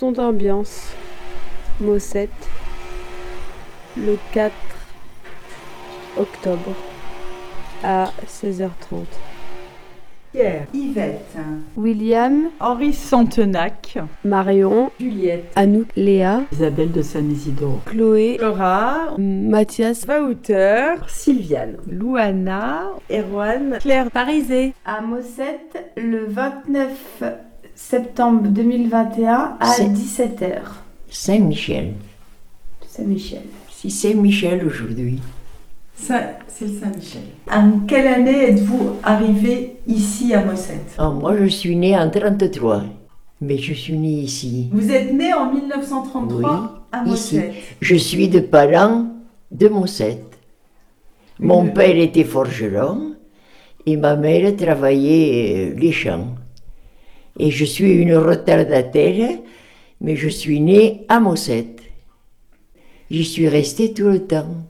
Son d'ambiance, Mossette, le 4 octobre à 16h30. Pierre, Yvette, William, Henri Santenac, Marion, Juliette, Anouk, Léa, Isabelle de San-Isidore, Chloé, Laura, Mathias, Wouter, Sylviane, Louana, Erwan, Claire Parisé. à Mossette le 29 septembre 2021 à C'est- 17h. Saint-Michel. Saint-Michel. Si Saint-Michel aujourd'hui. C'est le Saint-Michel. En quelle année êtes-vous arrivé ici à Mossette Ah, moi, je suis née en 33, mais je suis née ici. Vous êtes né en 1933 à ici. Mossette. Je suis de parents de Mossette. Mon Oui. père était forgeron et ma mère travaillait euh, les champs. Et je suis une retardataire, mais je suis née à Mossette. J'y suis restée tout le temps.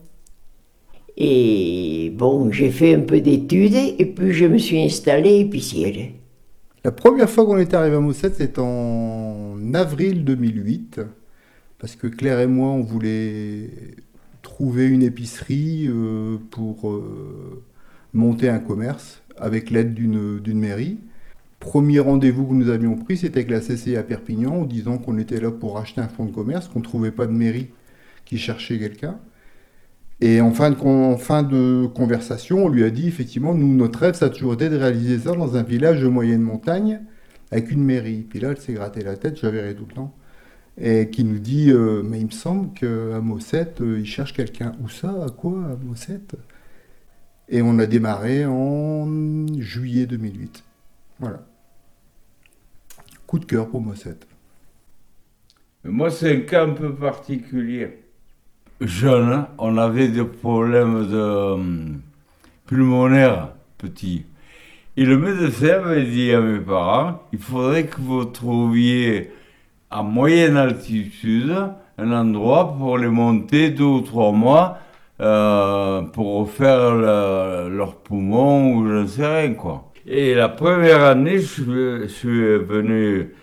Et bon, j'ai fait un peu d'études et puis je me suis installée épicière. La première fois qu'on est arrivé à Mossette, c'est en avril 2008, parce que Claire et moi, on voulait trouver une épicerie euh, pour euh, monter un commerce avec l'aide d'une d'une mairie. Premier rendez-vous que nous avions pris, c'était avec la CCI à Perpignan, en disant qu'on était là pour acheter un fonds de commerce, qu'on ne trouvait pas de mairie qui cherchait quelqu'un. Et en fin, de, conversation, on lui a dit effectivement, nous, notre rêve, ça a toujours été de réaliser ça dans un village de moyenne montagne avec une mairie. Puis là, elle s'est gratté la tête, je la verrai tout le temps. Et qui nous dit, euh, mais il me semble qu'à Mossette, euh, ils cherchent quelqu'un. Où ça? À quoi? À Mossette? Et on a démarré en juillet 2008. Voilà. Coup de cœur pour Mossette. Moi, c'est un cas un peu particulier. Jeune, on avait des problèmes de hum, pulmonaires petits. Et le médecin avait dit à mes parents, il faudrait que vous trouviez à moyenne altitude un endroit pour les monter deux ou trois mois euh, pour refaire le- leurs poumons ou je ne sais rien quoi. Et la première année, je suis, venu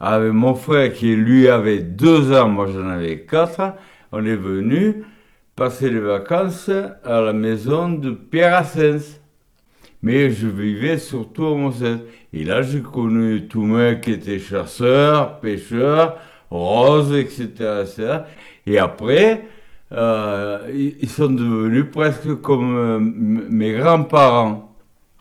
avec mon frère qui lui avait deux ans, moi j'en avais quatre. On est venu passer les vacances à la maison de Pierre Assens. Mais je vivais surtout à Mossette. Et là, j'ai connu tout mec qui était chasseur, pêcheur, rose, etc. Et après, euh, ils sont devenus presque comme euh, mes grands-parents.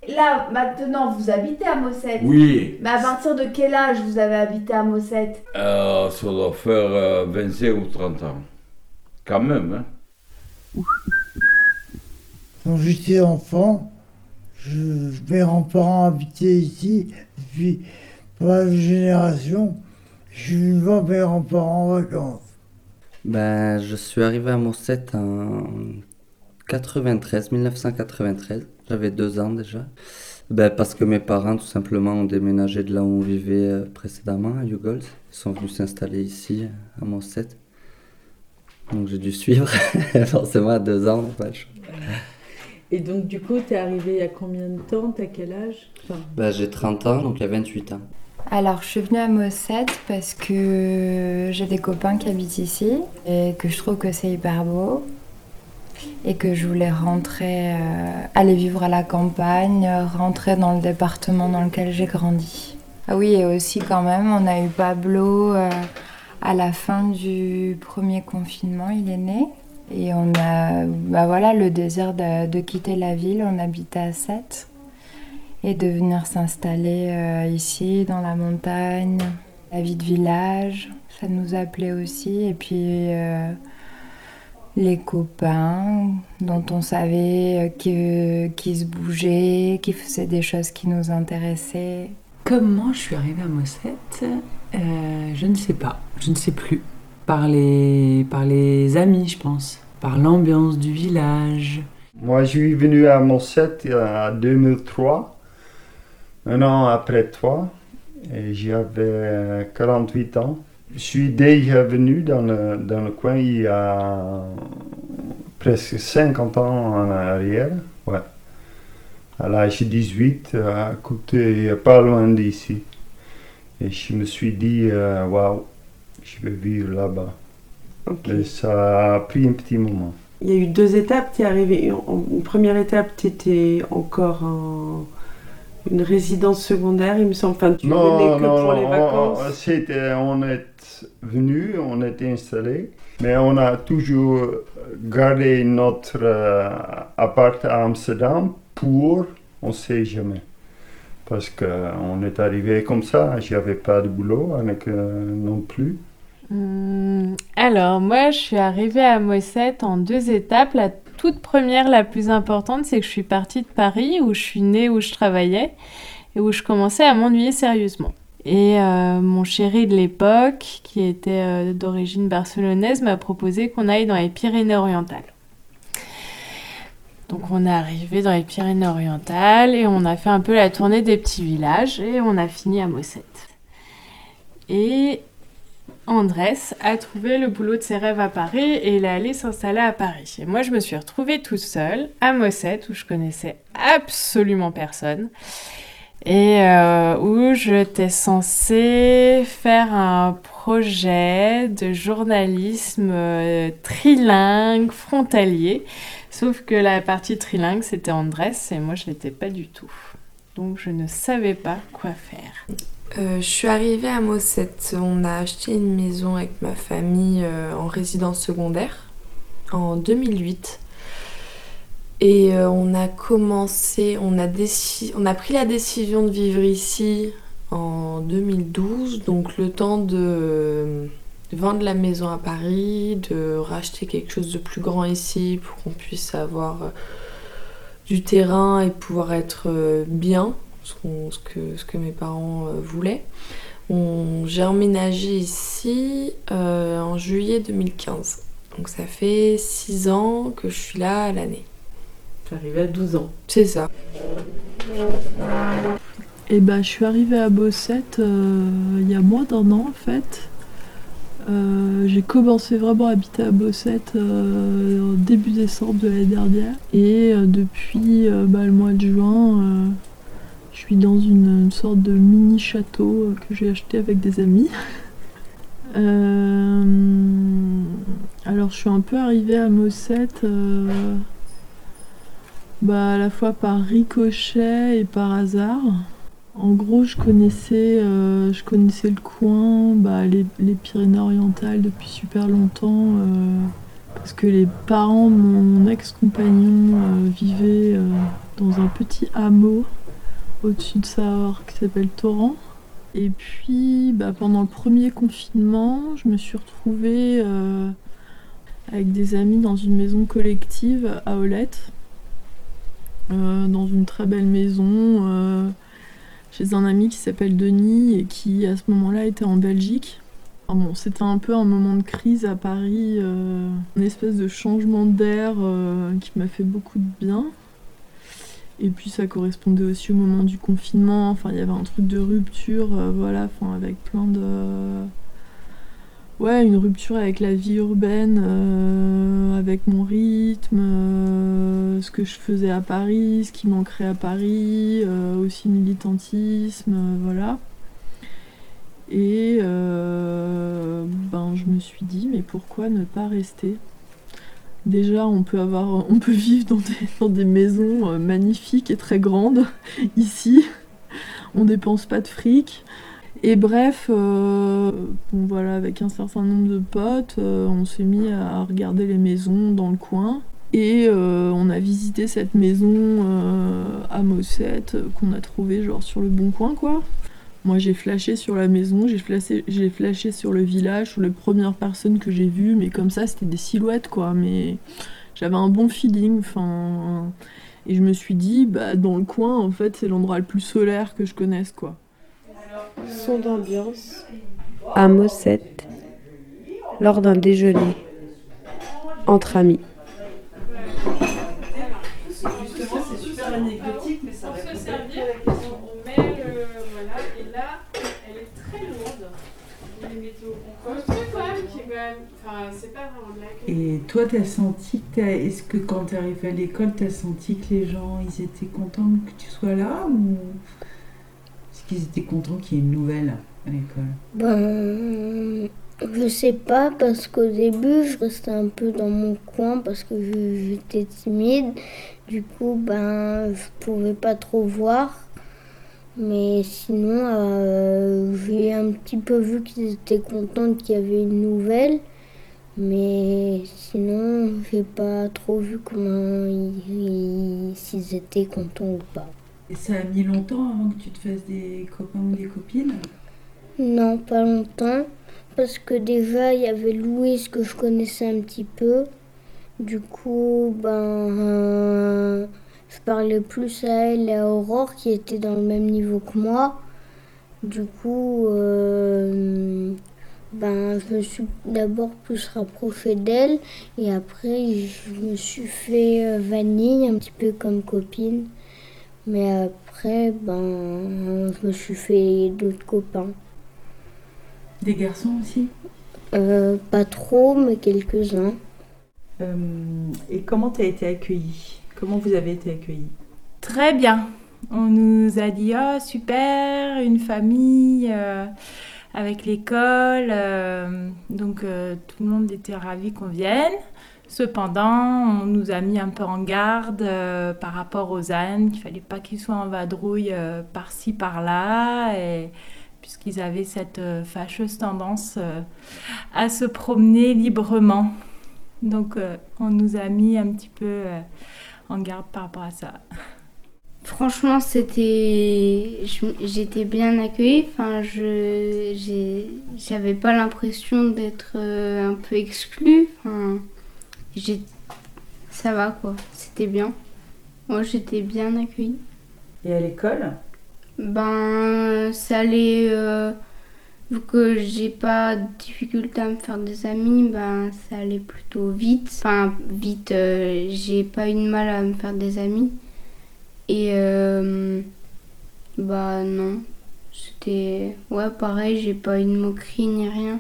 Là, maintenant, vous habitez à Mossette. Oui, Mais à partir de quel âge vous avez habité à Mossette euh, ça doit faire euh, 25 ou 30 ans. Quand même, hein. Quand j'étais enfant, je, mes grands-parents habitaient ici. Et puis, pour la génération, je suis venu voir mes grands-parents en vacances. Ben, je suis arrivé à Mossette en 93, 1993. J'avais deux ans déjà. Ben, parce que mes parents, tout simplement, ont déménagé de là où on vivait euh, précédemment, à Hugols. Ils sont venus s'installer ici, à Mossette. Donc j'ai dû suivre, forcément à deux ans. pas le choix. Et donc, du coup, t'es arrivé il y a combien de temps? T'as quel âge? Enfin, Ben, j'ai 30 ans, donc il y a 28 ans. Alors, je suis venue à Mossette parce que j'ai des copains qui habitent ici et que je trouve que c'est hyper beau et que je voulais rentrer, euh, aller vivre à la campagne, rentrer dans le département dans lequel j'ai grandi. Ah oui, et aussi quand même, on a eu Pablo euh, à la fin du premier confinement, il est né. Et on a bah voilà, le désir de, quitter la ville, on habitait à Sète et de venir s'installer euh, ici dans la montagne, la vie de village, ça nous appelait aussi. Et puis les copains dont on savait euh, que- qui se bougeaient, qui faisaient des choses qui nous intéressaient. Comment je suis arrivée à Mossette Euh, Je ne sais pas, je ne sais plus. Par les, par les amis, je pense. Par l'ambiance du village. Moi, je suis venu à Mossette en 2003, un an après toi, et j'avais 48 ans. Je suis déjà venu dans le, dans le coin il y a presque 50 ans en arrière. Ouais. À l'âge de 18, à côté, pas loin d'ici. Et je me suis dit, euh, waouh, je vais vivre là-bas. Ok. Mais ça a pris un petit moment. Il y a eu deux étapes. Tu es arrivé. en- Une première étape, tu étais encore en une résidence secondaire, il me semble. Enfin, tu venais Non, que non, pour les non, vacances. on, c'était, on est venu, on était installé, mais on a toujours gardé notre euh, appart à Amsterdam pour, on sait jamais. Parce qu'on est arrivé comme ça, j'avais pas de boulot avec, euh, non plus. Hum, alors, moi, je suis arrivée à Mossette en deux étapes. La toute première, la plus importante, c'est que je suis partie de Paris, où je suis née, où je travaillais, et où je commençais à m'ennuyer sérieusement. Et euh, mon chéri de l'époque, qui était euh, d'origine barcelonaise, m'a proposé qu'on aille dans les Pyrénées-Orientales. Donc on est arrivé dans les Pyrénées-Orientales et on a fait un peu la tournée des petits villages et on a fini à Mossette. Et Andrés a trouvé le boulot de ses rêves à Paris et il est allé s'installer à Paris. Et moi, je me suis retrouvée toute seule à Mossette où je connaissais absolument personne et euh, où j'étais censée faire un projet de journalisme euh, trilingue, frontalier. Sauf que la partie trilingue, c'était Andrés et moi, je l'étais pas du tout. Donc, je ne savais pas quoi faire. Euh, je suis arrivée à Mossette. On a acheté une maison avec ma famille euh, en résidence secondaire en 2008. Et euh, on a commencé, on a, pris la décision de vivre ici en 2012. Donc le temps de, vendre la maison à Paris, de racheter quelque chose de plus grand ici pour qu'on puisse avoir euh, du terrain et pouvoir être euh, bien ce, que, mes parents voulaient. J'ai emménagé ici en juillet 2015. Donc ça fait 6 ans que je suis là à l'année. J'arrivais à 12 ans. C'est ça. Et ben, je suis arrivée à Bossette euh, il y a moins d'un an en fait. Euh, j'ai commencé vraiment à habiter à Bossette euh, en début décembre de l'année dernière. Et euh, depuis euh, bah, le mois de juin, euh, je suis dans une, une sorte de mini château euh, que j'ai acheté avec des amis. Euh, alors je suis un peu arrivée à Mossette euh, bah, à la fois par ricochet et par hasard. En gros, je connaissais, euh, je connaissais le coin, bah, les, les Pyrénées-Orientales depuis super longtemps, euh, parce que les parents de mon ex-compagnon euh, vivaient dans un petit hameau au-dessus de Sahor qui s'appelle Torrent. Et puis, bah, pendant le premier confinement, je me suis retrouvée avec des amis dans une maison collective à Olette, euh, dans une très belle maison. euh, chez un ami qui s'appelle Denis et qui à ce moment-là était en Belgique. Bon, c'était un peu un moment de crise à Paris, euh, une espèce de changement d'air qui m'a fait beaucoup de bien. Et puis ça correspondait aussi au moment du confinement, enfin il y avait un truc de rupture, voilà, enfin avec plein de... Ouais, une rupture avec la vie urbaine, euh, avec mon rythme, euh, ce que je faisais à Paris, ce qui manquerait à Paris, euh, aussi militantisme, voilà. Et ben, je me suis dit, mais pourquoi ne pas rester? Déjà, on peut, avoir, on peut vivre dans des, maisons magnifiques et très grandes ici. On dépense pas de fric. Et bref, euh, bon, voilà, avec un certain nombre de potes, euh, on s'est mis à regarder les maisons dans le coin. Et euh, on a visité cette maison à Mossette qu'on a trouvée genre sur le bon coin quoi. Moi j'ai flashé sur la maison, j'ai flashé, j'ai flashé sur le village, sur les premières personnes que j'ai vues, mais comme ça c'était des silhouettes quoi. Mais j'avais un bon feeling, enfin. Et je me suis dit, bah dans le coin en fait c'est l'endroit le plus solaire que je connaisse quoi. Son d'ambiance à Mossette lors d'un déjeuner entre amis. Justement, c'est super anecdotique, mais ça Pour se répond servir, bien à la question. on met le. Voilà, et là, elle est très lourde. Vous les mettez au compost. quand même qui est quand même. Enfin, c'est pas vraiment de la. Et toi, t'as senti que t'as- est-ce que quand t'es arrivé à l'école, t'as senti que les gens, ils étaient contents que tu sois là ou qu'ils étaient contents qu'il y ait une nouvelle à l'école Ben, Je sais pas parce qu'au début je restais un peu dans mon coin parce que j'étais timide. Du coup ben je pouvais pas trop voir. Mais sinon euh, j'ai un petit peu vu qu'ils étaient contents qu'il y avait une nouvelle. Mais sinon j'ai pas trop vu comment ils, ils- s'ils étaient contents ou pas. Et ça a mis longtemps avant que tu te fasses des copains ou des copines Non, pas longtemps. Parce que déjà, il y avait Louise que je connaissais un petit peu. Du coup, ben, euh, je parlais plus à elle et à Aurore qui étaient dans le même niveau que moi. Du coup, euh, ben, je me suis d'abord plus rapprochée d'elle et après, je me suis fait euh, vanille, un petit peu comme copine. Mais après, ben, je me suis fait d'autres copains. Des garçons aussi Euh, pas trop, mais quelques-uns. Euh, et comment tu as été accueillie? Comment vous avez été accueillie? Très bien. On nous a dit oh super, une famille euh, avec l'école, euh, donc euh, tout le monde était ravi qu'on vienne. Cependant, on nous a mis un peu en garde euh, par rapport aux ânes, qu'il fallait pas qu'ils soient en vadrouille euh, par-ci par-là, puisqu'ils avaient cette euh, fâcheuse tendance à se promener librement. Donc, on nous a mis un petit peu en garde par rapport à ça. Franchement, c'était, j'étais bien accueillie. Enfin, je, j'avais pas l'impression d'être un peu exclue. J'ai, ça va quoi. C'était bien. Moi, j'étais bien accueillie. Et à l'école? Ben, ça allait. euh, vu que j'ai pas de difficulté à me faire des amis, ben ça allait plutôt vite. Enfin, vite, euh, j'ai pas eu de mal à me faire des amis. Et euh, bah non, c'était. Ouais, pareil, j'ai pas eu de moquerie ni rien.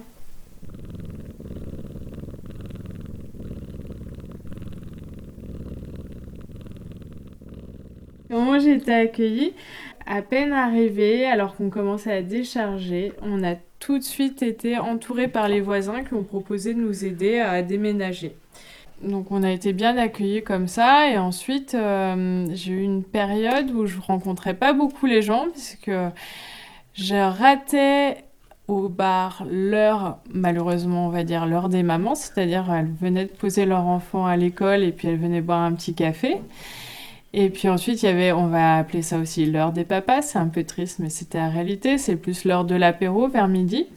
Comment j'ai été accueillie À peine arrivée, alors qu'on commençait à décharger, on a tout de suite été entourés par les voisins qui ont proposé de nous aider à déménager. Donc on a été bien accueillis comme ça et ensuite euh, j'ai eu une période où je rencontrais pas beaucoup les gens puisque je ratais au bar l'heure, malheureusement on va dire l'heure des mamans, c'est-à-dire elles venaient de poser leur enfant à l'école et puis elles venaient boire un petit café. Et puis ensuite, il y avait, on va appeler ça aussi l'heure des papas, c'est un peu triste, mais c'était la réalité, c'est plus l'heure de l'apéro vers midi.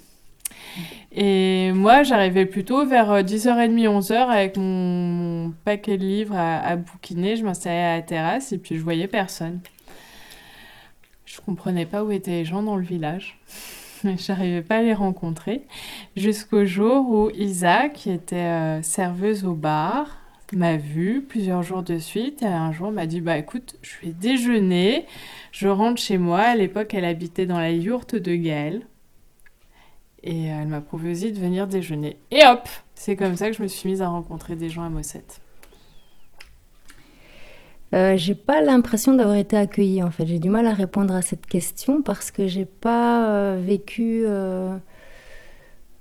Et moi, j'arrivais plutôt vers euh, 10h30, 11h avec mon, paquet de livres à, à bouquiner, je m'installais à la terrasse et puis je voyais personne. Je comprenais pas où étaient les gens dans le village. J'arrivais pas à les rencontrer. Jusqu'au jour où Isa, qui était euh, serveuse au bar, m'a vue plusieurs jours de suite et un jour m'a dit bah écoute je vais déjeuner je rentre chez moi. À l'époque elle habitait dans la yourte de Gaël et elle m'a proposé de venir déjeuner. Et hop c'est comme ça que je me suis mise à rencontrer des gens à Mossette Euh, j'ai pas l'impression d'avoir été accueillie en fait. J'ai du mal à répondre à cette question parce que j'ai pas euh, vécu euh,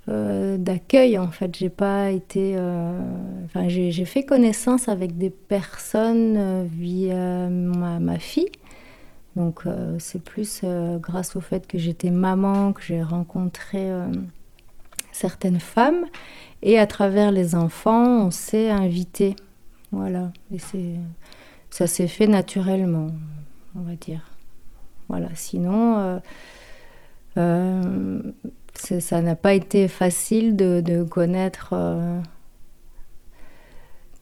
euh, d'accueil en fait. J'ai pas été. euh, Enfin, j'ai fait connaissance avec des personnes euh, via ma, ma fille. Donc c'est plus grâce au fait que j'étais maman que j'ai rencontré certaines femmes et à travers les enfants on s'est invité. Voilà. Et c'est ça s'est fait naturellement, on va dire. Voilà. Sinon, ça n'a pas été facile de, connaître, euh,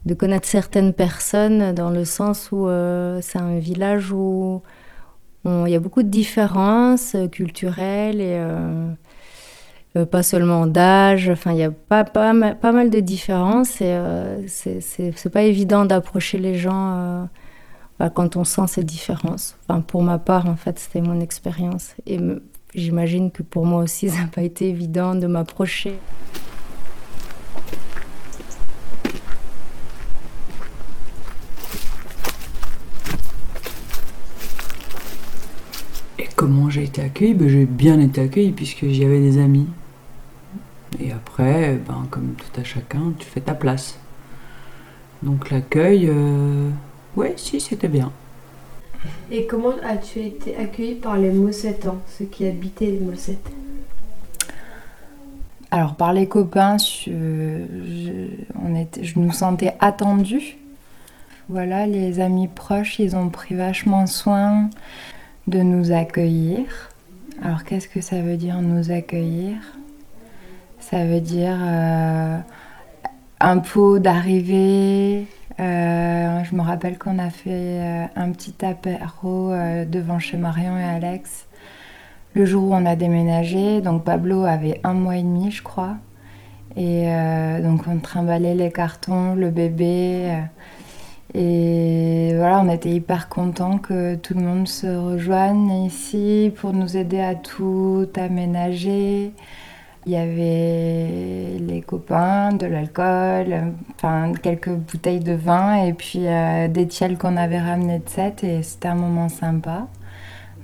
de connaître certaines personnes dans le sens où euh, c'est un village où il y a beaucoup de différences culturelles et euh, pas seulement d'âge. Enfin, il y a pas, pas, mal, pas mal de différences et c'est- pas évident d'approcher les gens bah, quand on sent ces différences. Enfin, pour ma part, en fait, c'était mon expérience. Et j'imagine que pour moi aussi, ça n'a pas été évident de m'approcher. Et comment j'ai été accueillie? Ben, J'ai bien été accueillie puisque j'y avais des amis. Et après, ben, comme tout à chacun, tu fais ta place. Donc l'accueil, euh, ouais, si, c'était bien. Et comment as-tu été accueilli par les Mossetans, ceux qui habitaient les Mossettes Alors par les copains, je nous sentais attendus. Voilà, les amis proches, ils ont pris vachement soin de nous accueillir. Alors qu'est-ce que ça veut dire nous accueillir? Ça veut dire euh, un pot d'arrivée. Euh, je me rappelle qu'on a fait euh, un petit apéro euh, devant chez Marion et Alex le jour où on a déménagé. Donc Pablo avait un mois et demi, je crois. Et donc on trimballait les cartons, le bébé. et voilà, on était hyper contents que tout le monde se rejoigne ici pour nous aider à tout aménager. Il y avait les copains, de l'alcool, enfin quelques bouteilles de vin et puis euh, des tiels qu'on avait ramenés de 7 et c'était un moment sympa.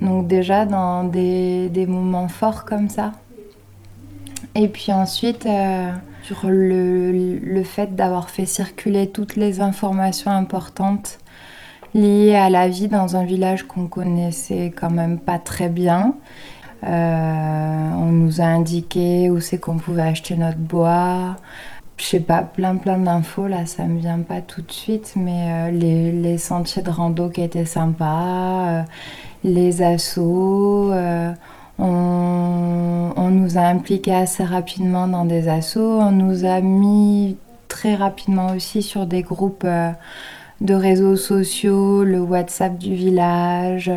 Donc déjà dans des, des moments forts comme ça. Et puis ensuite, euh, sur le, le fait d'avoir fait circuler toutes les informations importantes liées à la vie dans un village qu'on connaissait quand même pas très bien. Euh, on nous a indiqué où c'est qu'on pouvait acheter notre bois. Je sais pas, plein plein d'infos, là ça me vient pas tout de suite, mais euh, les, sentiers de rando qui étaient sympas, euh, les euh, on, on nous a impliqués assez rapidement dans des assos. On nous a mis très rapidement aussi sur des groupes de réseaux sociaux, le WhatsApp du village,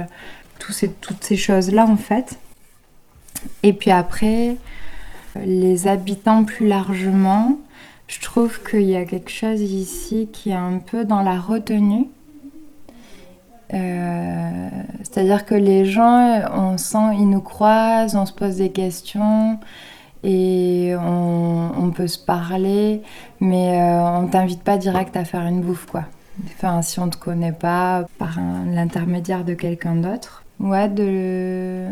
tous ces- toutes ces choses-là en fait. Et puis après, les habitants plus largement, je trouve qu'il y a quelque chose ici qui est un peu dans la retenue. Euh, C'est-à-dire que les gens, on sent, ils nous croisent, on se pose des questions et on, peut se parler, mais euh, on t'invite pas direct à faire une bouffe, quoi. Enfin, si on te connaît pas par l'intermédiaire de quelqu'un d'autre. Ouais, de,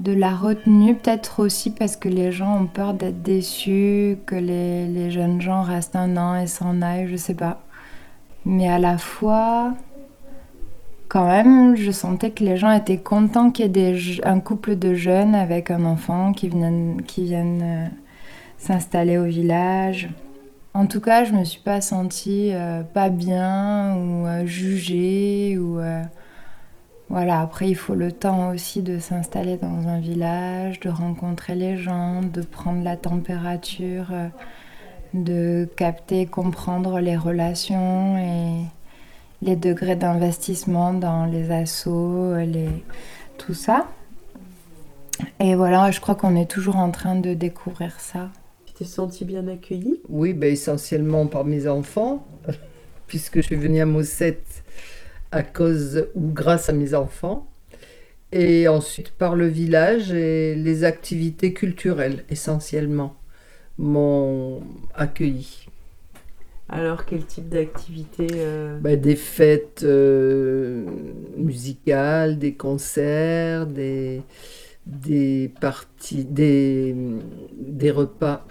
de la retenue, peut-être aussi parce que les gens ont peur d'être déçus, que les, jeunes gens restent un an et s'en aillent, je sais pas. Mais à la fois, quand même, je sentais que les gens étaient contents qu'il y ait un couple de jeunes avec un enfant qui viennent, qui viennent euh, s'installer au village. En tout cas, je me suis pas sentie euh, pas bien ou euh, jugée ou voilà. Après, il faut le temps aussi de s'installer dans un village, de rencontrer les gens, de prendre la température, euh, de capter, comprendre les relations et les degrés d'investissement dans les assos, les... tout ça. Et voilà, je crois qu'on est toujours en train de découvrir ça. Tu t'es senti bien accueilli Oui, ben, essentiellement par mes enfants, puisque je suis venue à Mossette à cause ou grâce à mes enfants. Et ensuite par le village et les activités culturelles, essentiellement, m'ont accueilli. Alors, quel type d'activité euh, Ben, des fêtes euh, musicales, des concerts, des, des parties, des, des repas,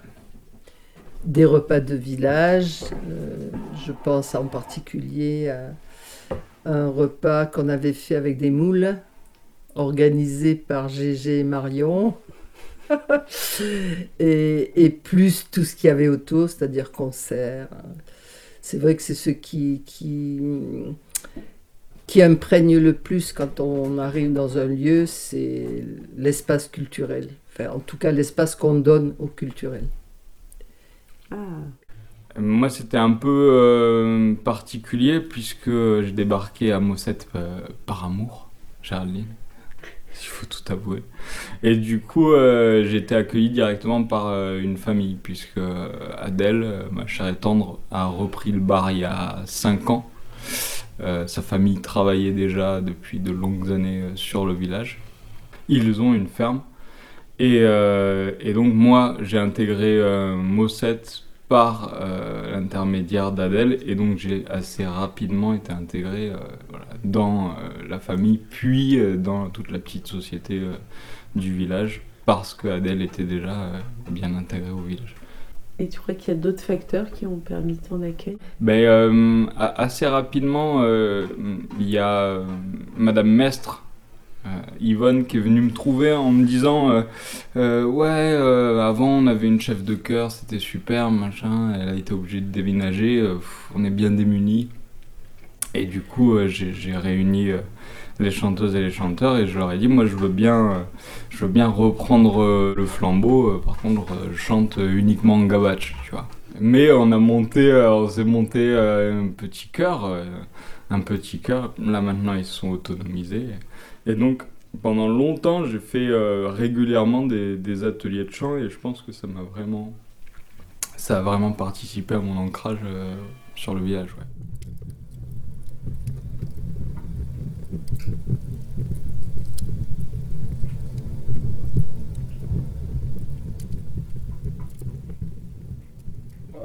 des repas de village. Euh, je pense en particulier à un repas qu'on avait fait avec des moules, organisé par Gégé et Marion. et, plus tout ce qu'il y avait autour, c'est-à-dire concerts. C'est vrai que c'est ce qui, qui, imprègne le plus quand on arrive dans un lieu, c'est l'espace culturel. En tout cas, l'espace qu'on donne au culturel. Moi, c'était un peu euh, particulier puisque j'ai débarqué à Mossette euh, par amour, Géraldine, il faut tout avouer. Et du coup, euh, j'ai été accueilli directement par euh, une famille puisque Adèle, ma chère et tendre, a repris le bar il y a 5 ans. Sa famille travaillait déjà depuis de longues années sur le village. Ils ont une ferme. Et, et donc moi, j'ai intégré Mossette par euh, l'intermédiaire d'Adèle, et donc j'ai assez rapidement été intégré euh, voilà, dans euh, la famille, puis dans toute la petite société du village, parce que Adèle était déjà bien intégrée au village. Et tu crois qu'il y a d'autres facteurs qui ont permis ton accueil? Ben, assez rapidement, il y a Madame Mestre, Yvonne, qui est venue me trouver en me disant euh, euh, Ouais, euh, avant on avait une chef de chœur, c'était super, machin, elle a été obligée de déménager, euh, on est bien démunis. Et du coup, euh, j'ai réuni euh, les chanteuses et les chanteurs et je leur ai dit Moi je veux bien, euh, je veux bien reprendre euh, le flambeau, euh, par contre, euh, je chante uniquement en gabache, tu vois. Mais on a monté, euh, on s'est monté euh, un petit chœur, euh, un petit chœur. Là maintenant ils sont autonomisés. Et donc pendant longtemps j'ai fait euh, régulièrement des, ateliers de chant et je pense que ça m'a vraiment, ça a vraiment participé à mon ancrage euh, sur le village. Ouais.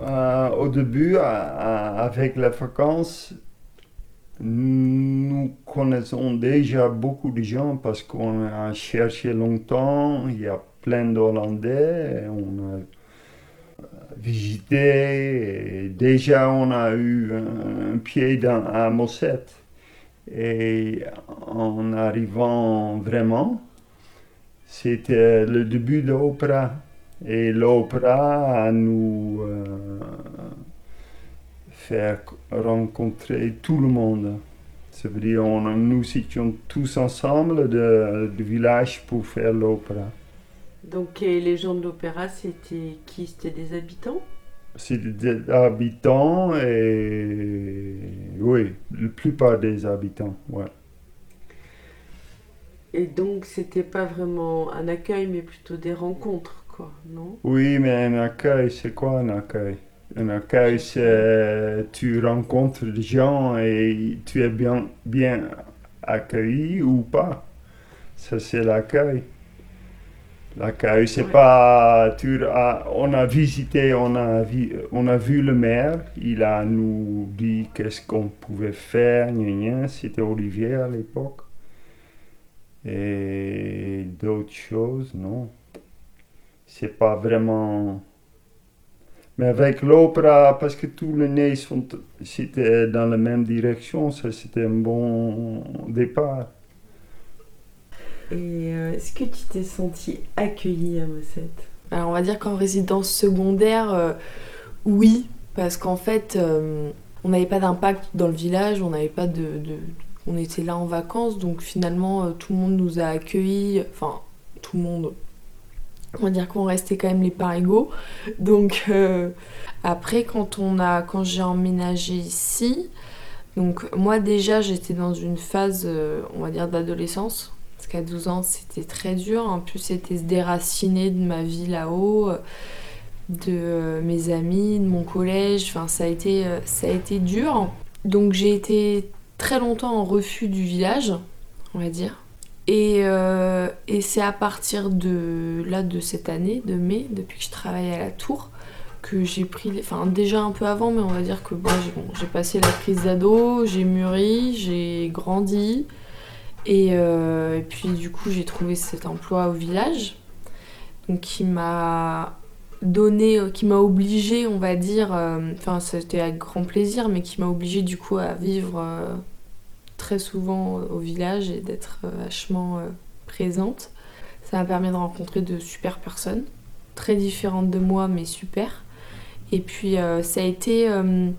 Euh, au début, avec les vacances, nous connaissons déjà beaucoup de gens parce qu'on a cherché longtemps. Il y a plein d'Hollandais. On a euh, visité. et déjà, on a eu un, pied dans, à Mosset. Et en arrivant vraiment, c'était le début de l'opéra. Et l'opéra a nous euh, faire rencontrer tout le monde. Ça veut dire on, nous étions tous ensemble de- du village pour faire l'opéra. Donc les gens de l'opéra, c'était qui? C'était des habitants? C'était des habitants et oui, la plupart des habitants, ouais. Et donc c'était pas vraiment un accueil, mais plutôt des rencontres, quoi, non? Oui, mais un accueil, c'est quoi un accueil? Un accueil, c'est tu rencontres des gens et tu es bien, bien accueilli ou pas. Ça, c'est l'accueil. L'accueil, c'est pas. Tu on a visité, on a, vu, on a vu le maire, il a nous dit qu'est-ce qu'on pouvait faire, c'était Olivier à l'époque. Et d'autres choses, non. C'est pas vraiment. Mais avec l'opéra, parce que tous les nez sont, c'était dans la même direction, ça c'était un bon départ. Et euh, est-ce que tu t'es senti accueillie à Mosset Alors on va dire qu'en résidence secondaire, euh, oui, parce qu'en fait, euh, on n'avait pas d'impact dans le village, on n'avait pas de, de- On était là en vacances, donc finalement euh, tout le monde nous a accueillis, enfin tout le monde. On va dire qu'on restait quand même les parts égaux. Donc euh, après, quand on a, quand j'ai emménagé ici, donc moi déjà j'étais dans une phase, euh, on va dire d'adolescence, parce qu'à 12 ans c'était très dur. En plus c'était se déraciner de ma vie là-haut, de euh, mes amis, de mon collège. Enfin ça a été, ça a été dur. Donc j'ai été très longtemps en refus du village, on va dire. Et, euh, et c'est à partir de là de cette année, de mai, depuis que je travaille à la tour, que j'ai pris, enfin déjà un peu avant, mais on va dire que bon, j'ai passé la crise d'ado, j'ai mûri, j'ai grandi, et, euh, et puis du coup j'ai trouvé cet emploi au village, donc qui m'a donné, qui m'a obligé, on va dire, euh, enfin c'était avec grand plaisir, mais qui m'a obligé du coup à vivre très souvent au village et d'être euh, vachement euh, présente. Ça m'a permis de rencontrer de super personnes, très différentes de moi, mais super. Et puis euh, ça, a été, euh,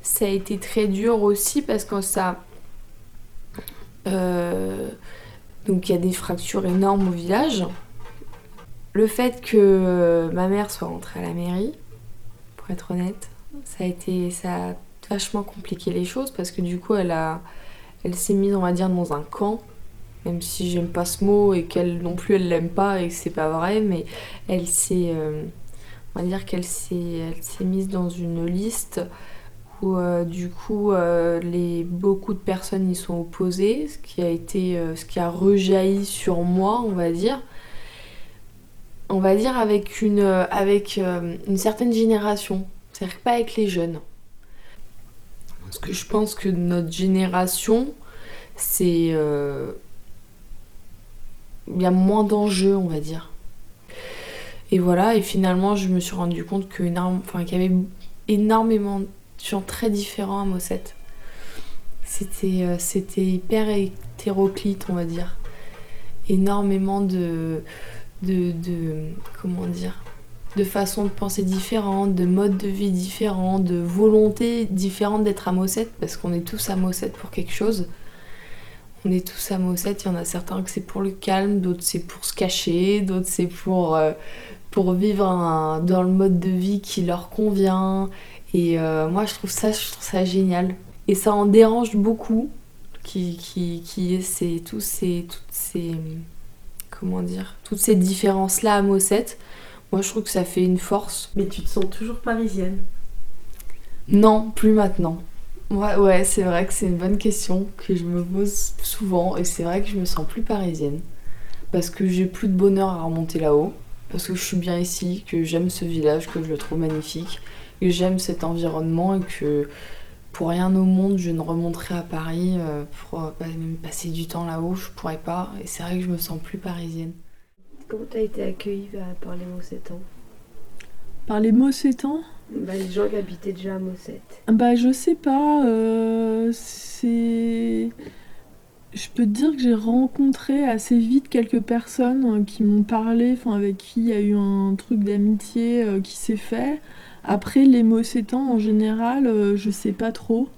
ça a été très dur aussi parce que ça. euh, donc il y a des fractures énormes au village. Le fait que euh, ma mère soit rentrée à la mairie, pour être honnête, ça a été ça a vachement compliqué les choses parce que du coup elle a elle s'est mise on va dire dans un camp même si j'aime pas ce mot et qu'elle non plus elle l'aime pas et que c'est pas vrai mais elle s'est euh, on qu'elle s'est mise dans une liste où euh, du coup euh, les beaucoup de personnes y sont opposées ce qui a été ce qui a rejailli sur moi on va dire. On va dire avec une avec une certaine génération. C'est-à-dire pas avec les jeunes parce que je pense que notre génération, c'est. euh, Il y a moins d'enjeux, on va dire. Et voilà, et finalement, je me suis rendu compte que enfin, qu'il y avait énormément de gens très différents à Mossette. C'était, euh, c'était hyper hétéroclite, on va dire. Énormément de, de, de comment dire, de façons de penser différentes, de modes de vie différents, de volontés différentes d'être à Mossette, parce qu'on est tous à Mossette pour quelque chose. On est tous à Mossette, il y en a certains que c'est pour le calme, d'autres c'est pour se cacher, d'autres c'est pour, euh, pour vivre dans le mode de vie qui leur convient. Et euh, moi je trouve ça, génial. Et ça en dérange beaucoup qui, qui, qui est tous ces, toutes ces, comment dire, toutes ces différences-là à Mossette. Moi, je trouve que ça fait une force. Mais tu te sens toujours parisienne Non, plus maintenant. Ouais, ouais, c'est vrai que c'est une bonne question que je me pose souvent et c'est vrai que je me sens plus parisienne parce que j'ai plus de bonheur à remonter là-haut, parce que je suis bien ici, que j'aime ce village, que je le trouve magnifique, que j'aime cet environnement et que pour rien au monde je ne remonterai à Paris euh, pour euh, même passer du temps là-haut, je pourrais pas et c'est vrai que je me sens plus parisienne. Comment tu as été accueillie bah, par les Mossetans? Par les Mossetans? Bah, Les gens qui habitaient déjà à Mossette. Bah, je sais pas. Euh, c'est. Je peux te dire que j'ai rencontré assez vite quelques personnes hein, qui m'ont parlé, enfin avec qui il y a eu un truc d'amitié euh, qui s'est fait. Après, les Mossetans en général, euh, je sais pas trop.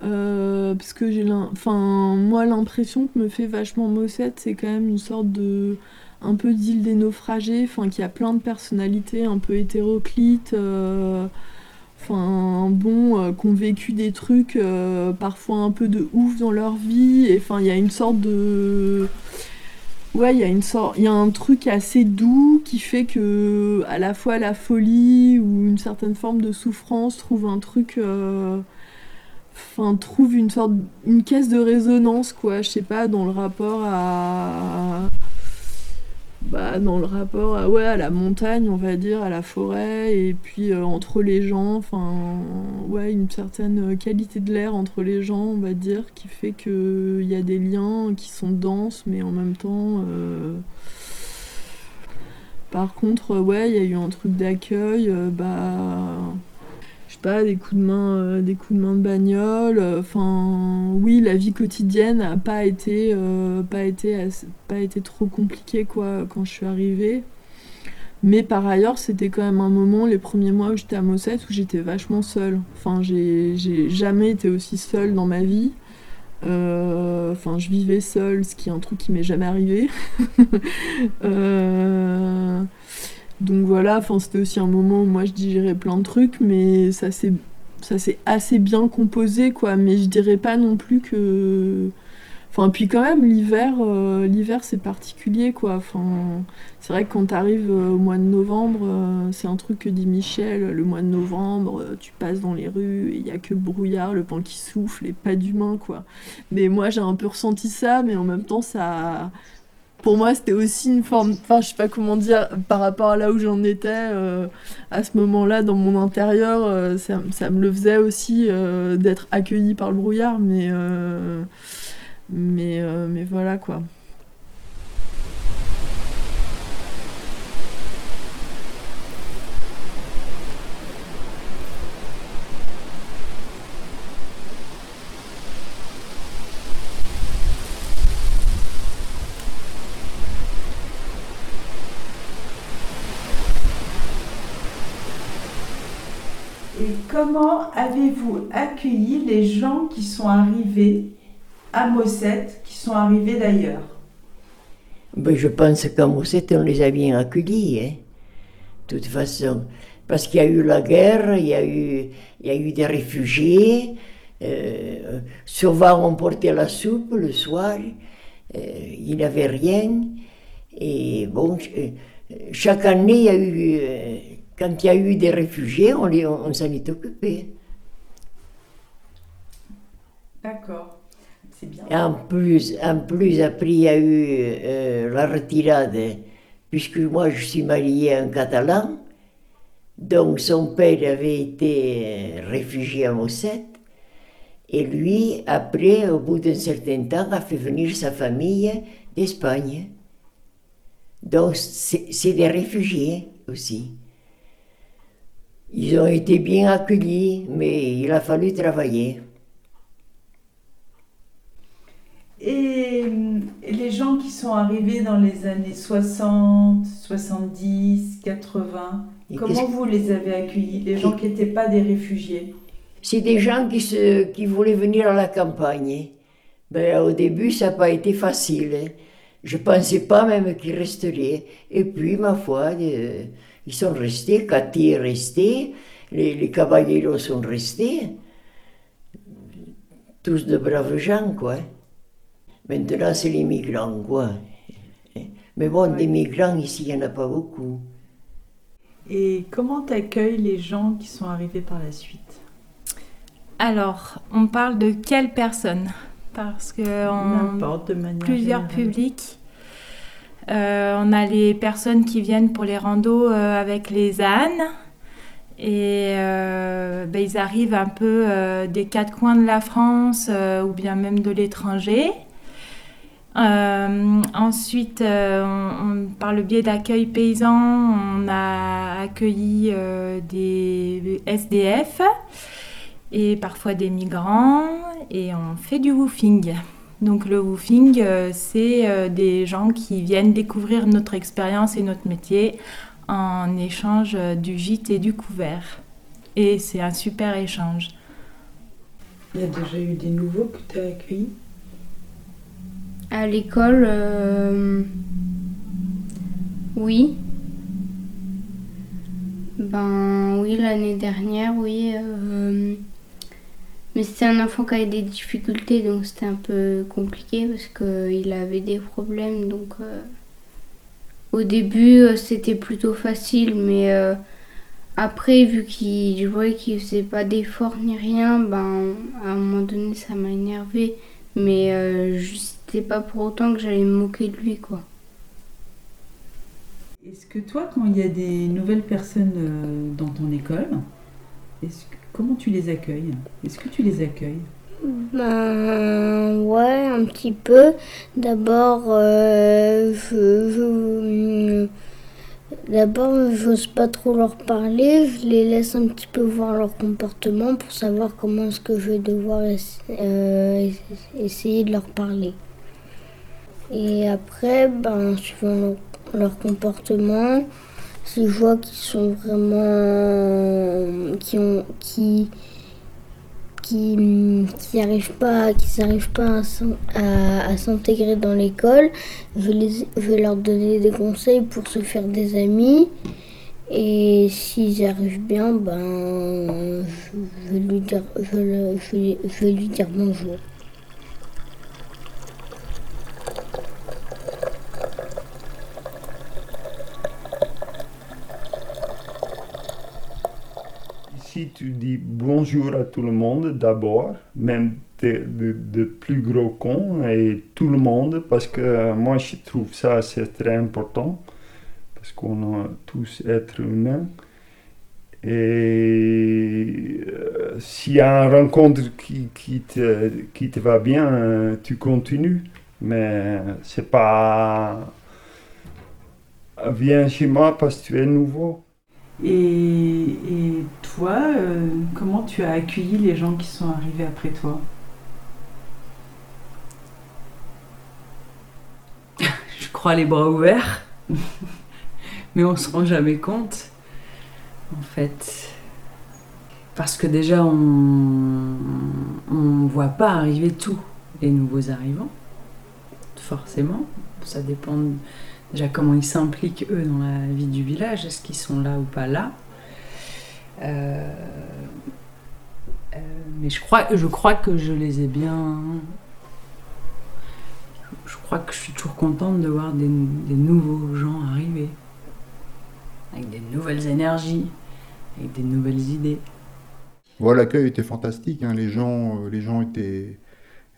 parce que j'ai enfin moi l'impression que me fait vachement Mossette c'est quand même une sorte de un peu d'île des naufragés, enfin qui a plein de personnalités un peu hétéroclites, euh, enfin bon, euh, qui ont vécu des trucs euh, parfois un peu de ouf dans leur vie, et enfin il y a une sorte de Ouais, il y a une sorte, il y a un truc assez doux qui fait que à la fois la folie ou une certaine forme de souffrance trouve un truc, enfin trouve une sorte, une caisse de résonance quoi, je sais pas, dans le rapport à bah, dans le rapport à, ouais, à la montagne, on va dire, à la forêt, et puis euh, entre les gens, enfin, ouais, une certaine qualité de l'air entre les gens, on va dire, qui fait qu'il y a des liens qui sont denses, mais en même temps. Euh, par contre, ouais, il y a eu un truc d'accueil, pas, des coups de main, euh, des coups de main de bagnole. Euh, enfin, oui, la vie quotidienne n'a pas été, euh, pas été, pas été trop compliquée quoi quand je suis arrivée. Mais par ailleurs, c'était quand même un moment, les premiers mois où j'étais à Mossette, où j'étais vachement seule. Enfin, j'ai jamais été aussi seule dans ma vie. Enfin, je vivais seule, ce qui est un truc qui m'est jamais arrivé. donc voilà, c'était aussi un moment où moi je digérais plein de trucs, mais ça s'est assez bien composé quoi. Mais je dirais pas non plus que Enfin, puis quand même, l'hiver, euh, l'hiver c'est particulier, quoi. Enfin, c'est vrai que quand tu arrives euh, au mois de novembre, euh, c'est un truc que dit Michel, le mois de novembre, tu passes dans les rues, il n'y a que brouillard, le pan qui souffle et pas d'humain, quoi. Mais moi, j'ai un peu ressenti ça, mais en même temps, ça, pour moi, c'était aussi une forme, enfin, je sais pas comment dire, par rapport à là où j'en étais euh, à ce moment-là dans mon intérieur, euh, ça, me le faisait aussi euh, d'être accueilli par le brouillard, mais, mais, mais voilà quoi. Comment avez-vous accueilli les gens qui sont arrivés à Mossette, qui sont arrivés d'ailleurs? Ben, Je pense qu'à Mossette, on les a bien accueillis, hein, de toute façon. Parce qu'il y a eu la guerre, il y a eu, des réfugiés. Euh, souvent, on portait la soupe le soir. Euh, il n'y avait rien. Et bon, euh, chaque année, il y a eu euh, quand il y a eu des réfugiés, on, on, s'en est occupé. D'accord. C'est bien. En plus, en plus, après, il y a eu euh, la retirade, puisque moi, je suis mariée à un Catalan. Donc, son père avait été réfugié à Mossette. Et lui, après, au bout d'un certain temps, a fait venir sa famille d'Espagne. Donc c'est des réfugiés aussi. Ils ont été bien accueillis, mais il a fallu travailler. Et les gens qui sont arrivés dans les années 60, 70, 80, comment vous les avez accueillis Les gens qui n'étaient pas des réfugiés? C'est des gens qui, se, qui voulaient venir à la campagne. Ben, au début, ça n'a pas été facile. Hein. Je ne pensais pas même qu'ils resteraient. Et puis, ma foi, euh, ils sont restés. Cathy est resté. Les, les caballeros sont restés. Tous de braves gens, quoi. Maintenant, c'est les migrants, quoi. Mais bon, des migrants, ici, il n'y en a pas beaucoup. Et comment t'accueilles les gens qui sont arrivés par la suite? Alors, on parle de quelles personnes? Parce que N'importe, de manière plusieurs publics. Euh, on a les personnes qui viennent pour les randos euh, avec les ânes. Et euh, ben, ils arrivent un peu des quatre coins de la France ou bien même de l'étranger. Euh, ensuite, euh, par le biais d'accueil paysan, on a accueilli euh, des SDF et parfois des migrants et on fait du woofing. Donc le woofing, c'est des gens qui viennent découvrir notre expérience et notre métier en échange du gîte et du couvert. Et c'est un super échange. Il y a déjà eu des nouveaux que tu as accueillis? À l'école, euh, oui. Ben oui, l'année dernière, oui. Euh, mais c'était un enfant qui avait des difficultés, donc c'était un peu compliqué parce qu'il avait des problèmes. Donc euh, au début, c'était plutôt facile, mais après, vu qu'il, je voyais qu'il faisait pas d'efforts ni rien, ben à un moment donné, ça m'a énervé. Mais juste pas pour autant que j'allais me moquer de lui, quoi. Est-ce que toi, quand il y a des nouvelles personnes euh, dans ton école, est comment tu les accueilles? Est-ce que tu les accueilles? Ben ouais, un petit peu. D'abord, euh, je, D'abord, j'ose pas trop leur parler, je les laisse un petit peu voir leur comportement pour savoir comment est-ce que je vais devoir euh, essayer de leur parler. Et après, ben, suivant leur, comportement, je vois qu'ils sont vraiment. qui ont. qui. qui n'arrivent pas, pas à, s'intégrer dans l'école, je, je vais leur donner des conseils pour se faire des amis. Et s'ils arrivent bien, ben, je, vais lui dire, je, je vais lui dire bonjour. Tu dis bonjour à tout le monde d'abord, même de, plus gros cons et tout le monde, parce que moi je trouve ça c'est très important, parce qu'on est tous êtres humains. Et euh, s'il y a une rencontre qui, qui, te, qui te va bien, tu continues. Mais c'est pas viens chez moi parce que tu es nouveau. Et, toi, euh, comment tu as accueilli les gens qui sont arrivés après toi? Je crois les bras ouverts, mais on se rend jamais compte, en fait. Parce que déjà, on ne voit pas arriver tous les nouveaux arrivants, forcément. Ça dépend déjà comment ils s'impliquent eux dans la vie du village, est-ce qu'ils sont là ou pas là? Euh, euh, mais je crois, je crois que je les ai bien. Je crois que je suis toujours contente de voir des, nouveaux gens arriver, avec des nouvelles énergies, avec des nouvelles idées. Voilà, l'accueil était fantastique, hein. les, gens, euh, les gens étaient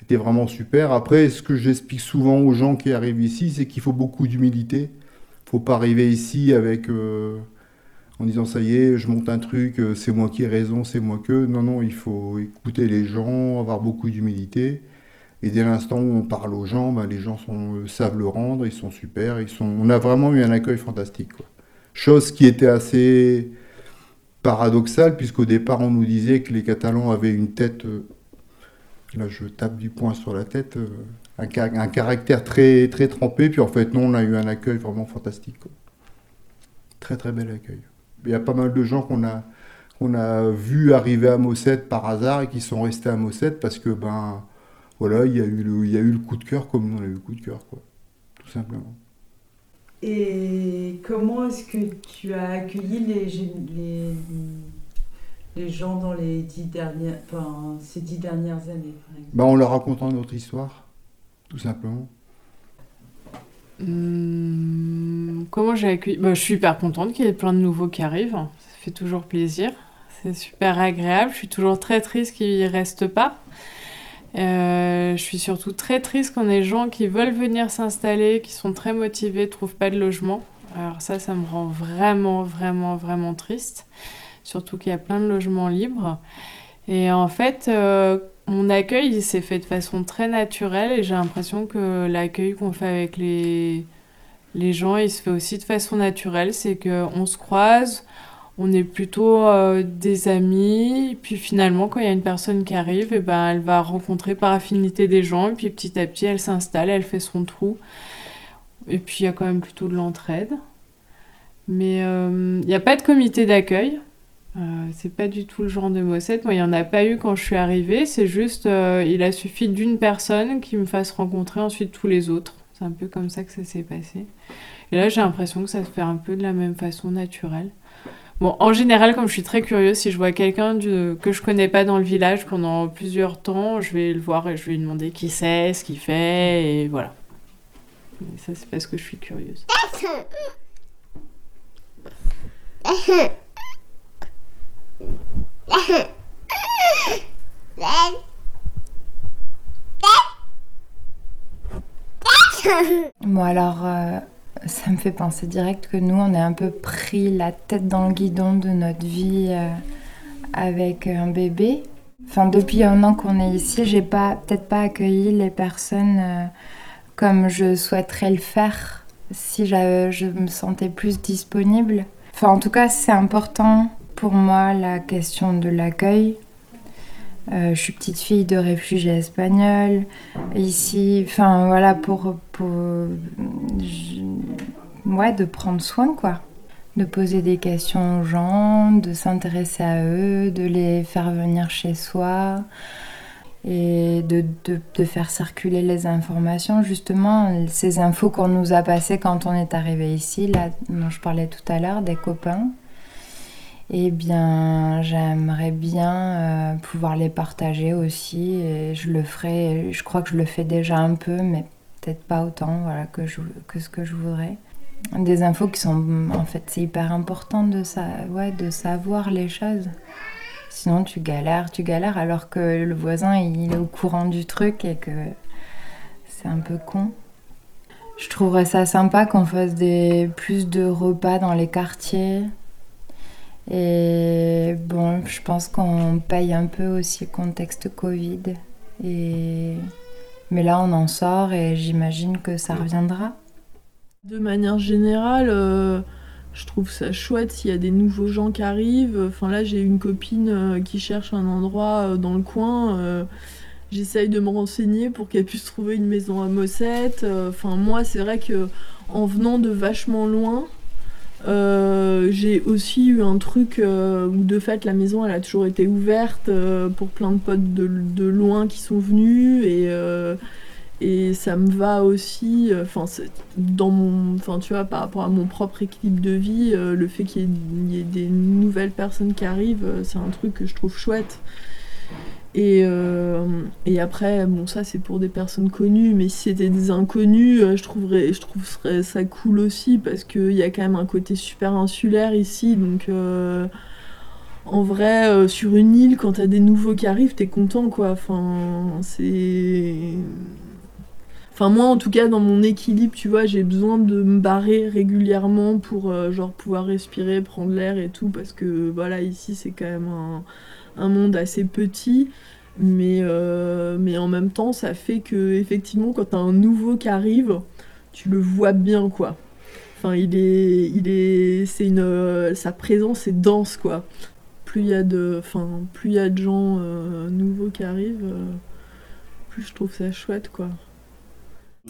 c'était vraiment super. Après, ce que j'explique souvent aux gens qui arrivent ici, c'est qu'il faut beaucoup d'humilité. Il faut pas arriver ici avec euh, en disant ça y est, je monte un truc, euh, c'est moi qui ai raison, c'est moi que. Non, non, il faut écouter les gens, avoir beaucoup d'humilité, Et dès l'instant où on parle aux gens, ben, les gens sont, euh, savent le rendre, ils sont super. Ils sont... On a vraiment eu un accueil fantastique. Quoi. Chose qui était assez paradoxale, puisqu'au départ on nous disait que les Catalans avaient une tête, là je tape du poing sur la tête, euh, un, caractère très, très trempé, puis en fait non, on a eu un accueil vraiment fantastique. Très très bel accueil. Il y a pas mal de gens qu'on a, qu'on vu arriver à Mosset par hasard et qui sont restés à Mosset parce que ben voilà, il y a eu le, coup de cœur comme on a eu le coup de cœur, quoi, tout simplement. Et comment est-ce que tu as accueilli les, les, les gens dans les dix dernières, enfin, ces dix dernières années ben, En leur racontant notre histoire, tout simplement. Hum, comment j'ai accueilli ben, Je suis hyper contente qu'il y ait plein de nouveaux qui arrivent. Ça fait toujours plaisir. C'est super agréable. Je suis toujours très triste qu'ils ne restent pas. Euh, je suis surtout très triste quand des gens qui veulent venir s'installer, qui sont très motivés, trouvent pas de logement. Alors ça, ça me rend vraiment, vraiment, vraiment triste. Surtout qu'il y a plein de logements libres. Et en fait, euh, mon accueil, il s'est fait de façon très naturelle et j'ai l'impression que l'accueil qu'on fait avec les, les gens, il se fait aussi de façon naturelle. C'est qu'on se croise, on est plutôt euh, des amis. Puis finalement, quand il y a une personne qui arrive, et eh ben, elle va rencontrer par affinité des gens. Et puis petit à petit, elle s'installe, elle fait son trou. Et puis il y a quand même plutôt de l'entraide. Mais euh, il n'y a pas de comité d'accueil. Euh, c'est pas du tout le genre de Mossette. Moi, il n'y en a pas eu quand je suis arrivée. C'est juste, il a suffi d'une personne qui me fasse rencontrer ensuite tous les autres. C'est un peu comme ça que ça s'est passé. Et là, j'ai l'impression que ça se fait un peu de la même façon naturelle. Bon, en général, comme je suis très curieuse, si je vois quelqu'un que je connais pas dans le village pendant plusieurs temps, je vais le voir et je vais lui demander qui c'est, ce qu'il fait, et voilà. Et ça, c'est parce que je suis curieuse. Bon alors, euh, ça me fait penser direct que nous, on est un peu pris la tête dans le guidon de notre vie euh, avec un bébé. Enfin, depuis un an qu'on est ici, j'ai pas, peut-être pas accueilli les personnes euh, comme je souhaiterais le faire si je me sentais plus disponible. Enfin, en tout cas, c'est important pour moi la question de l'accueil. Euh, je suis petite fille de réfugiés espagnols. Ici, enfin voilà, pour, pour de prendre soin, quoi. De poser des questions aux gens, de s'intéresser à eux, de les faire venir chez soi et de, de, faire circuler les informations. Justement, ces infos qu'on nous a passées quand on est arrivé ici, là, dont je parlais tout à l'heure, des copains eh bien, j'aimerais bien euh, pouvoir les partager aussi. Et je le ferai, je crois que je le fais déjà un peu, mais peut-être pas autant voilà, que, je, que ce que je voudrais. Des infos qui sont, en fait, c'est hyper important de, ouais, de savoir les choses. Sinon, tu galères, tu galères, alors que le voisin, il est au courant du truc et que c'est un peu con. Je trouverais ça sympa qu'on fasse des, plus de repas dans les quartiers. Et bon, je pense qu'on paye un peu aussi contexte Covid. Et... Mais là, on en sort et j'imagine que ça reviendra. De manière générale, euh, je trouve ça chouette s'il y a des nouveaux gens qui arrivent. Enfin là, j'ai une copine euh, qui cherche un endroit euh, dans le coin. J'essaye de me renseigner pour qu'elle puisse trouver une maison à Mossette. Enfin moi, c'est vrai que en venant de vachement loin, euh, j'ai aussi eu un truc euh, où de fait la maison elle a toujours été ouverte euh, pour plein de potes de, loin qui sont venus et, et ça me va aussi enfin dans mon enfin tu vois par rapport à mon propre équilibre de vie le fait qu'il y, ait des nouvelles personnes qui arrivent c'est un truc que je trouve chouette et, euh, et après, bon, ça c'est pour des personnes connues, mais si c'était des inconnus, euh, je trouverais, je trouverais ça cool aussi parce qu'il y a quand même un côté super insulaire ici. Donc, euh, en vrai, sur une île, quand t'as des nouveaux qui arrivent, t'es content quoi. Enfin, c'est. Enfin, moi en tout cas, dans mon équilibre, tu vois, j'ai besoin de me barrer régulièrement pour genre pouvoir respirer, prendre l'air et tout parce que voilà, ici c'est quand même un un monde assez petit. Mais, mais en même temps, ça fait que effectivement, quand t'as un nouveau qui arrive, tu le vois bien, quoi. Enfin, il est, il est, c'est une, sa présence est dense, quoi. Plus il y a de, y a de gens nouveaux qui arrivent, plus je trouve ça chouette, quoi.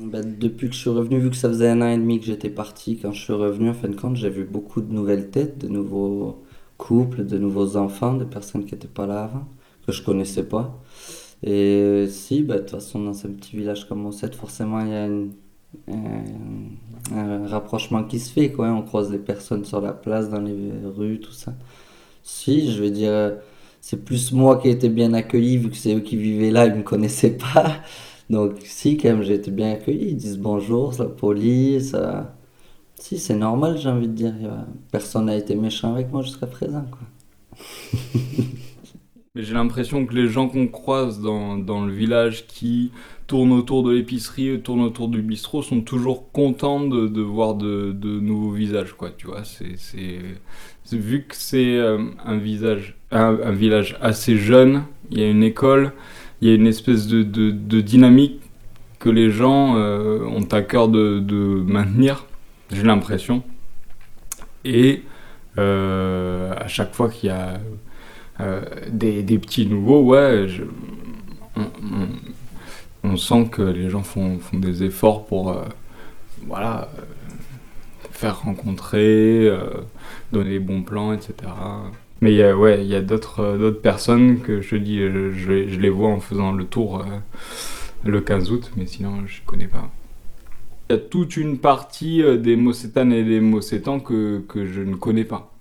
Bah, depuis que je suis revenu, vu que ça faisait un an et demi que j'étais parti, quand je suis revenu, en fin de compte, j'ai vu beaucoup de nouvelles têtes, de nouveaux couples, de nouveaux enfants, de personnes qui n'étaient pas là avant, que je connaissais pas. Et si, bah, de toute façon, dans ce petit village comme Mossette, forcément, il y a un, rapprochement qui se fait, quoi. On croise des personnes sur la place, dans les rues, tout ça. Si, je veux dire, c'est plus moi qui ai été bien accueilli, vu que c'est eux qui vivaient là, ils me connaissaient pas. Donc, si, quand même, j'ai été bien accueilli. Ils disent bonjour, la police. Si, c'est normal, j'ai envie de dire. Personne n'a été méchant avec moi jusqu'à présent. Mais j'ai l'impression que les gens qu'on croise dans, dans, le village qui tournent autour de l'épicerie, tournent autour du bistrot, sont toujours contents de, de voir de, de, nouveaux visages, quoi, tu vois. C'est, vu que c'est euh, un, visage, un, village assez jeune, il y a une école, il y a une espèce de, de, dynamique que les gens euh, ont à cœur de maintenir, j'ai l'impression. Et euh, à chaque fois qu'il y a euh, des, petits nouveaux, ouais, on, sent que les gens font, des efforts pour voilà, faire rencontrer, donner les bons plans, etc. Mais il y a, ouais, a d'autres, euh, personnes que je dis, je, je, les vois en faisant le tour euh, le 15 août, mais sinon je ne connais pas. Il y a toute une partie euh, des Mossétanes et des Mossétans que, que je ne connais pas,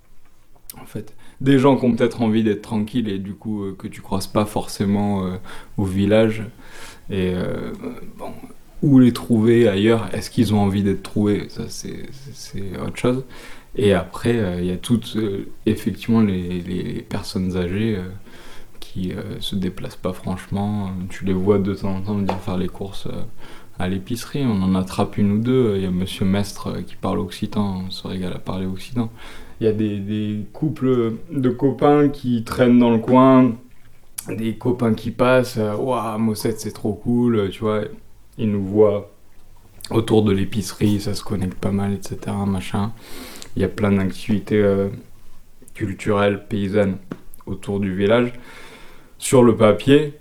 en fait. Des gens qui ont peut-être envie d'être tranquilles et du coup que tu croises pas forcément au village. Et bon, où les trouver ailleurs? Est-ce qu'ils ont envie d'être trouvés? Ça, c'est, autre chose. Et après, euh, il y a toutes, euh, effectivement, les, les, personnes âgées euh, qui se déplacent pas franchement. Tu les vois de temps en temps venir faire les courses à l'épicerie. On en attrape une ou deux. Il y a Monsieur Mestre qui parle occitan, on se régale à parler occitan. Il y a des, couples de copains qui traînent dans le coin, des copains qui passent. Waouh, Mossette, c'est trop cool, tu vois. Ils nous voient autour de l'épicerie, ça se connecte pas mal, etc. Machin. Il y a plein d'activités euh, culturelles, paysannes autour du village. Sur le papier,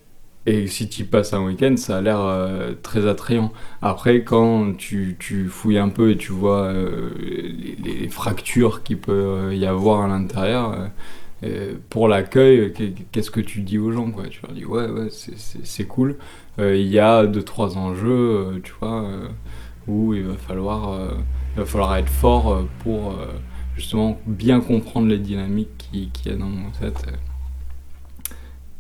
et si tu passes un week-end, ça a l'air euh, très attrayant. Après, quand tu, fouilles un peu et tu vois euh, les, fractures qu'il peut y avoir à l'intérieur, pour l'accueil, qu'est-ce que tu dis aux gens quoi? Tu leur dis ouais, ouais, c'est cool. Il y a deux, trois enjeux, tu vois, où il va falloir il va falloir être fort euh, pour euh, justement bien comprendre les dynamiques qu'il qui y a dans mon set.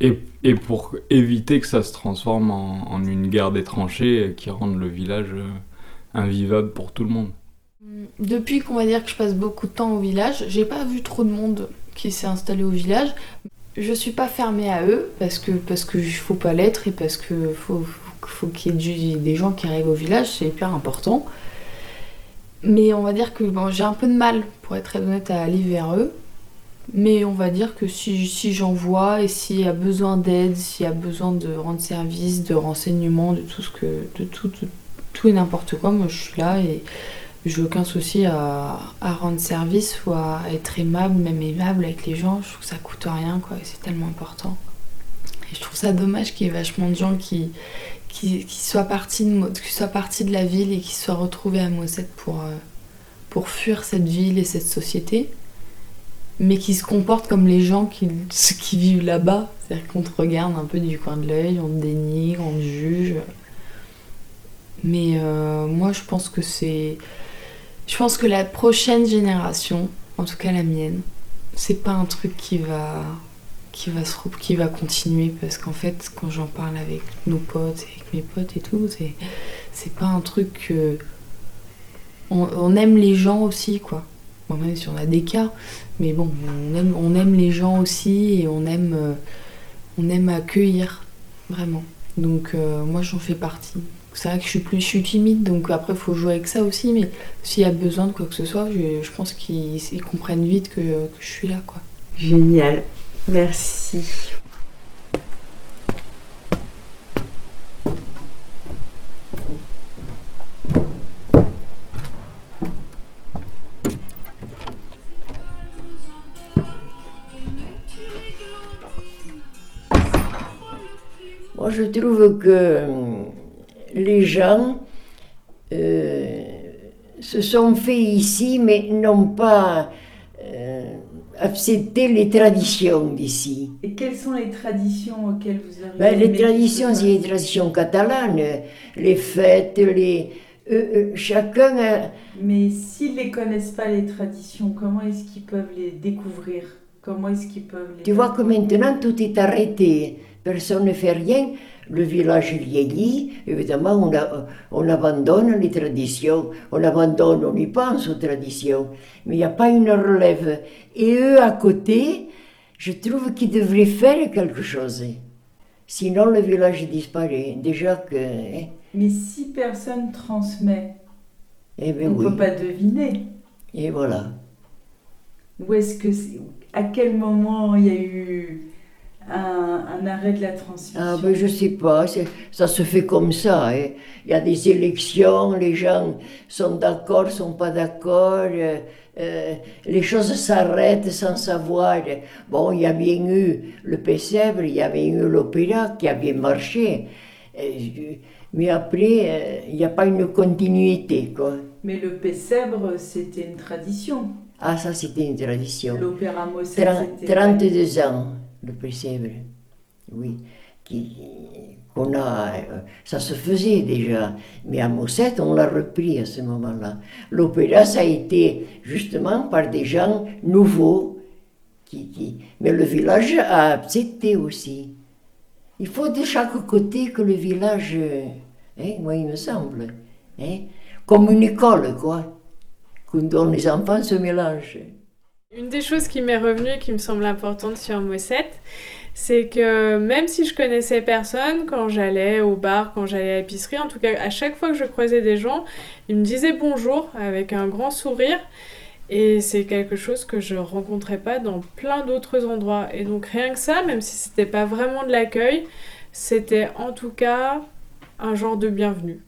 Et, pour éviter que ça se transforme en, une guerre des tranchées qui rende le village euh, invivable pour tout le monde. Depuis qu'on va dire que je passe beaucoup de temps au village, j'ai pas vu trop de monde qui s'est installé au village. Je suis pas fermée à eux parce que parce que faut pas l'être et parce que faut, faut qu'il y ait des gens qui arrivent au village, c'est hyper important. Mais on va dire que j'ai un peu de mal, pour être très honnête, à aller vers eux. Mais on va dire que si, si j'en vois et s'il y a besoin d'aide, s'il y a besoin de rendre service, de renseignements, de tout ce que. de tout, et n'importe quoi, moi je suis là et j'ai aucun souci à, à, rendre service ou à être aimable, même aimable avec les gens. Je trouve que ça coûte rien, quoi, c'est tellement important. Et je trouve ça dommage qu'il y ait vachement de gens qui, qui, soit parti de, qui soit parti de la ville et qui soit retrouvé à Mossette pour, euh, pour fuir cette ville et cette société, mais qui se comportent comme les gens qui, vivent là-bas. C'est-à-dire qu'on te regarde un peu du coin de l'œil, on te dénigre, on te juge. Mais euh, moi, je pense que c'est. Je pense que la prochaine génération, en tout cas la mienne, c'est pas un truc qui va qui va, se, qui va continuer parce qu'en fait, quand j'en parle avec nos potes, avec mes potes et tout, c'est pas un truc que. On, aime les gens aussi, quoi. Bon, même si on a des cas, mais bon, on aime, les gens aussi et on aime, euh, accueillir, vraiment. Donc, euh, moi, j'en fais partie. C'est vrai que je suis plus timide, donc après, il faut jouer avec ça aussi, mais s'il y a besoin de quoi que ce soit, je, pense qu'ils comprennent vite que, que je suis là, quoi. Génial. Merci. Trouve que euh, les gens euh, se sont faits ici, mais n'ont pas euh, accepté les traditions d'ici. Et quelles sont les traditions auxquelles vous arrivez Ben, les traditions, c'est les traditions catalanes, les fêtes, les... euh, chacun a... Mais s'ils ne connaissent pas, les traditions, comment est-ce qu'ils peuvent les découvrir? Comment est-ce qu'ils peuvent les Tu vois que maintenant tout est arrêté, personne ne fait rien, le village vieillit, évidemment on, a- on abandonne les traditions, on abandonne, on y pense aux traditions, mais il n'y a pas une relève. Et eux à côté, je trouve qu'ils devraient faire quelque chose. Sinon le village disparaît. Déjà que... hein, Mais si personne transmet, eh ben on ne oui. peut pas deviner. Et voilà. Où est-ce que c'est- à quel moment il y a eu un, un arrêt de la transmission Ah ben je sais pas, ça se fait comme ça. hein. Il y a des élections, les gens sont d'accord, sont pas d'accord, euh, euh, les choses s'arrêtent sans savoir. Bon, il y a bien eu le Pessèvre, il y avait eu l'opéra qui a bien marché, Euh, mais après, euh, il n'y a pas une continuité. Quoi. Mais le Pessèbre, c'était une tradition. Ah, ça c'était une tradition. L'opéra pas- 32 ans, le Pessèvre. Oui. Qu'on a, euh, ça se faisait déjà, mais à Mosset, on l'a repris à ce moment-là. L'opéra, ça a été justement par des gens nouveaux, qui, mais le village a accepté aussi. Il faut de chaque côté que le village, euh, hein, moi il me semble, hein, comme une école, quoi, dont les enfants se mélangent. Une des choses qui m'est revenue et qui me semble importante sur Mosset, c'est que même si je connaissais personne, quand j'allais au bar, quand j'allais à l'épicerie, en tout cas à chaque fois que je croisais des gens, ils me disaient bonjour avec un grand sourire. Et c'est quelque chose que je rencontrais pas dans plein d'autres endroits. Et donc rien que ça, même si c'était pas vraiment de l'accueil, c'était en tout cas un genre de bienvenue.